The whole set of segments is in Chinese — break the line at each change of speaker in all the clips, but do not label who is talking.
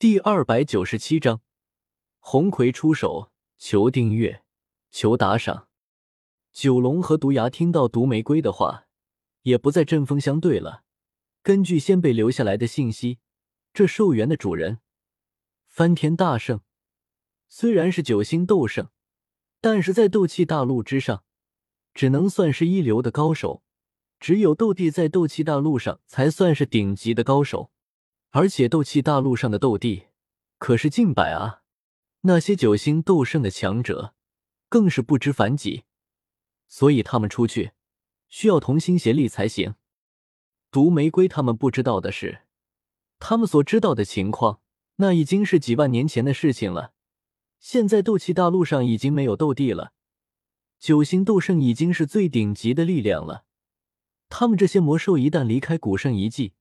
第二百九十七章，红葵出手，求订阅，求打赏。九龙和毒牙听到毒玫瑰的话，也不再针锋相对了。根据先辈留下来的信息，这寿元的主人翻天大圣，虽然是九星斗圣，但是在斗气大陆之上，只能算是一流的高手。只有斗帝在斗气大陆上才算是顶级的高手。而且斗气大陆上的斗帝可是近百啊，那些九星斗圣的强者更是不知凡几，所以他们出去需要同心协力才行。毒玫瑰他们不知道的是，他们所知道的情况那已经是几万年前的事情了。现在斗气大陆上已经没有斗帝了，九星斗圣已经是最顶级的力量了。他们这些魔兽一旦离开古圣遗迹，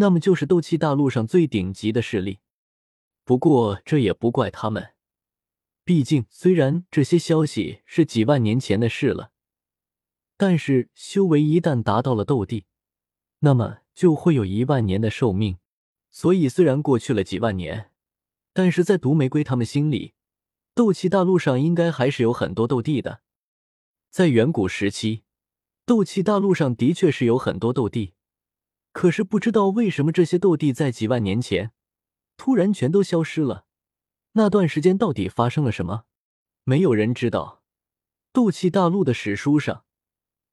那么就是斗气大陆上最顶级的势力。不过这也不怪他们，毕竟虽然这些消息是几万年前的事了，但是修为一旦达到了斗帝，那么就会有一万年的寿命。所以虽然过去了几万年，但是在毒玫瑰他们心里，斗气大陆上应该还是有很多斗帝的。在远古时期，斗气大陆上的确是有很多斗帝。可是不知道为什么，这些斗帝在几万年前突然全都消失了。那段时间到底发生了什么？没有人知道。斗气大陆的史书上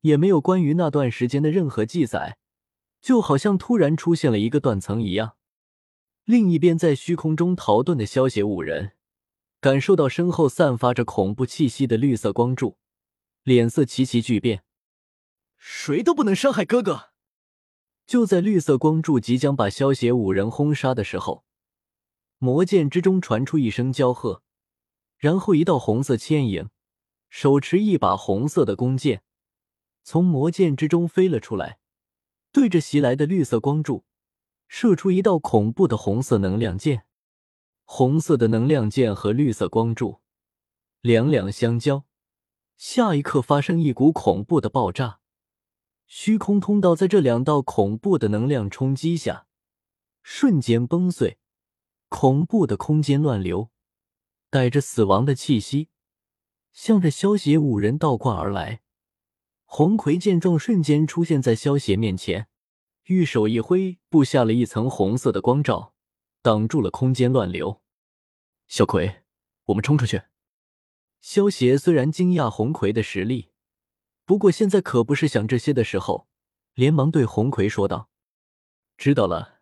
也没有关于那段时间的任何记载，就好像突然出现了一个断层一样。另一边，在虚空中逃遁的萧邪五人感受到身后散发着恐怖气息的绿色光柱，脸色齐齐巨变。
谁都不能伤害哥哥！
就在绿色光柱即将把萧邪五人轰杀的时候，魔剑之中传出一声娇喝，然后一道红色牵引，手持一把红色的弓箭，从魔剑之中飞了出来，对着袭来的绿色光柱射出一道恐怖的红色能量箭。红色的能量箭和绿色光柱两两相交，下一刻发生一股恐怖的爆炸。虚空通道在这两道恐怖的能量冲击下，瞬间崩碎，恐怖的空间乱流，带着死亡的气息，向着萧邪五人倒挂而来。红葵见状，瞬间出现在萧邪面前，玉手一挥，布下了一层红色的光罩，挡住了空间乱流。
小葵，我们冲出去！
萧邪虽然惊讶红葵的实力。不过现在可不是想这些的时候，连忙对红葵说道：“知道了。”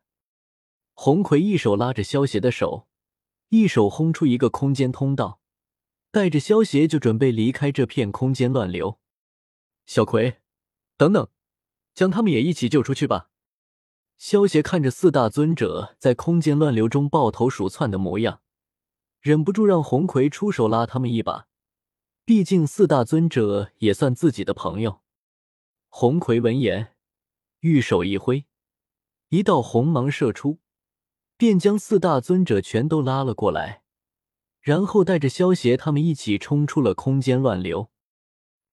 红葵一手拉着萧邪的手，一手轰出一个空间通道，带着萧邪就准备离开这片空间乱流。
小葵，等等，将他们也一起救出去吧。
萧邪看着四大尊者在空间乱流中抱头鼠窜的模样，忍不住让红葵出手拉他们一把。毕竟四大尊者也算自己的朋友。红葵闻言，玉手一挥，一道红芒射出，便将四大尊者全都拉了过来，然后带着萧邪他们一起冲出了空间乱流。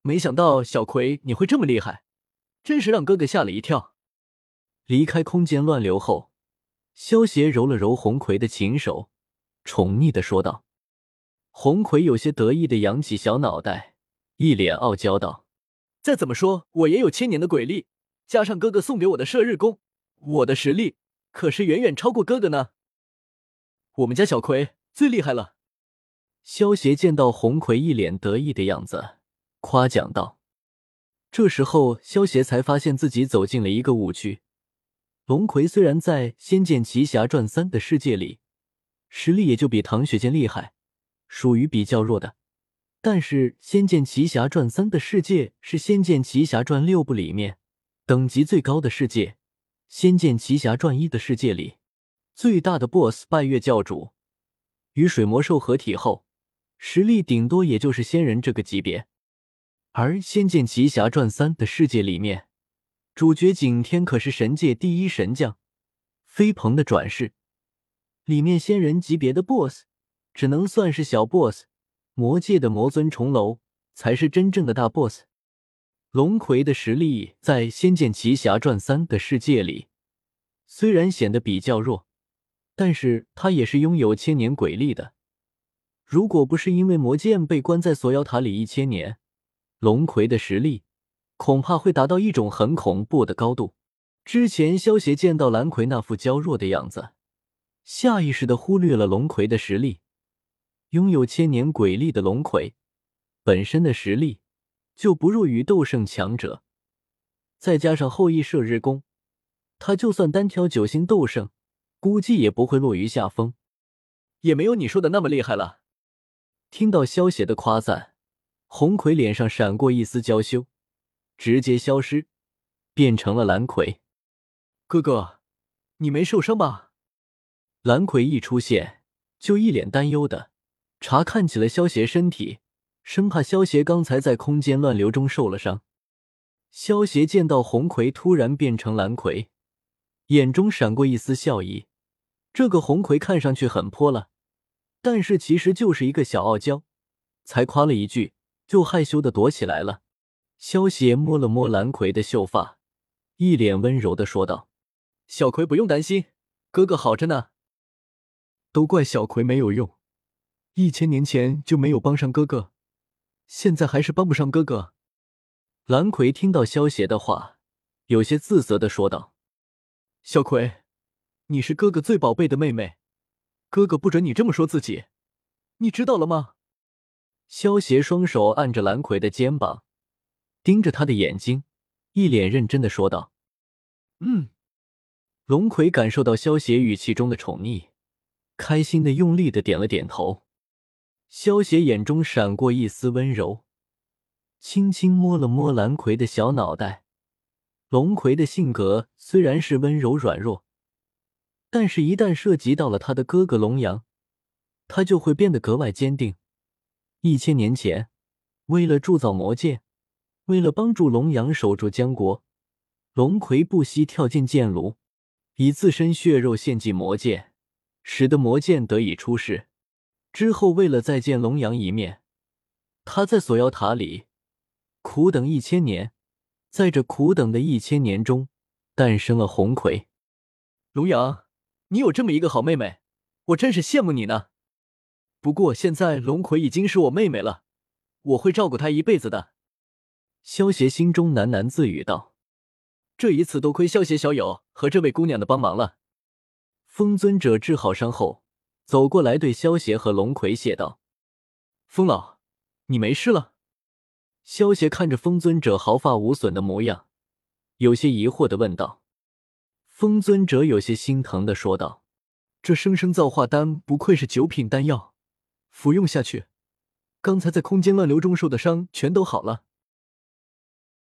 没想到小葵你会这么厉害，真是让哥哥吓了一跳。
离开空间乱流后，萧邪揉了揉红葵的琴手，宠溺的说道。红葵有些得意的扬起小脑袋，一脸傲娇道：“
再怎么说，我也有千年的鬼力，加上哥哥送给我的射日弓，我的实力可是远远超过哥哥呢。我们家小葵最厉害了。”
萧邪见到红葵一脸得意的样子，夸奖道。这时候，萧邪才发现自己走进了一个误区。龙葵虽然在《仙剑奇侠传三》的世界里，实力也就比唐雪见厉害。属于比较弱的，但是《仙剑奇侠传三》的世界是《仙剑奇侠传六部里面等级最高的世界，《仙剑奇侠传一》的世界里最大的 BOSS 拜月教主与水魔兽合体后，实力顶多也就是仙人这个级别，而《仙剑奇侠传三》的世界里面，主角景天可是神界第一神将，飞鹏的转世，里面仙人级别的 BOSS。只能算是小 boss，魔界的魔尊重楼才是真正的大 boss。龙葵的实力在《仙剑奇侠传三》的世界里虽然显得比较弱，但是他也是拥有千年鬼力的。如果不是因为魔剑被关在锁妖塔里一千年，龙葵的实力恐怕会达到一种很恐怖的高度。之前萧协见到蓝葵那副娇弱的样子，下意识的忽略了龙葵的实力。拥有千年鬼力的龙葵，本身的实力就不弱于斗圣强者，再加上后羿射日功，他就算单挑九星斗圣，估计也不会落于下风。
也没有你说的那么厉害了。
听到萧协的夸赞，红葵脸上闪过一丝娇羞，直接消失，变成了蓝葵。
哥哥，你没受伤吧？
蓝葵一出现，就一脸担忧的。查看起了萧协身体，生怕萧协刚才在空间乱流中受了伤。萧协见到红葵突然变成蓝葵，眼中闪过一丝笑意。这个红葵看上去很泼辣，但是其实就是一个小傲娇，才夸了一句就害羞的躲起来了。萧协摸了摸蓝葵的秀发，一脸温柔的说道：“
小葵不用担心，哥哥好着呢。都怪小葵没有用。”一千年前就没有帮上哥哥，现在还是帮不上哥哥。
蓝葵听到萧邪的话，有些自责的说道：“
小葵，你是哥哥最宝贝的妹妹，哥哥不准你这么说自己，你知道了吗？”
萧邪双手按着蓝葵的肩膀，盯着他的眼睛，一脸认真的说道：“
嗯。”
龙葵感受到萧邪语气中的宠溺，开心的用力的点了点头。萧邪眼中闪过一丝温柔，轻轻摸了摸蓝葵的小脑袋。龙葵的性格虽然是温柔软弱，但是一旦涉及到了他的哥哥龙阳，他就会变得格外坚定。一千年前，为了铸造魔剑，为了帮助龙阳守住江国，龙葵不惜跳进剑炉，以自身血肉献祭魔剑，使得魔剑得以出世。之后，为了再见龙阳一面，他在锁妖塔里苦等一千年，在这苦等的一千年中，诞生了红葵。
龙阳，你有这么一个好妹妹，我真是羡慕你呢。不过现在龙葵已经是我妹妹了，我会照顾她一辈子的。
萧协心中喃喃自语道：“
这一次多亏萧协小友和这位姑娘的帮忙了。”
风尊者治好伤后。走过来，对萧邪和龙葵谢道：“
风老，你没事了？”
萧邪看着风尊者毫发无损的模样，有些疑惑的问道。风尊者有些心疼的说道：“
这生生造化丹不愧是九品丹药，服用下去，刚才在空间乱流中受的伤全都好了。”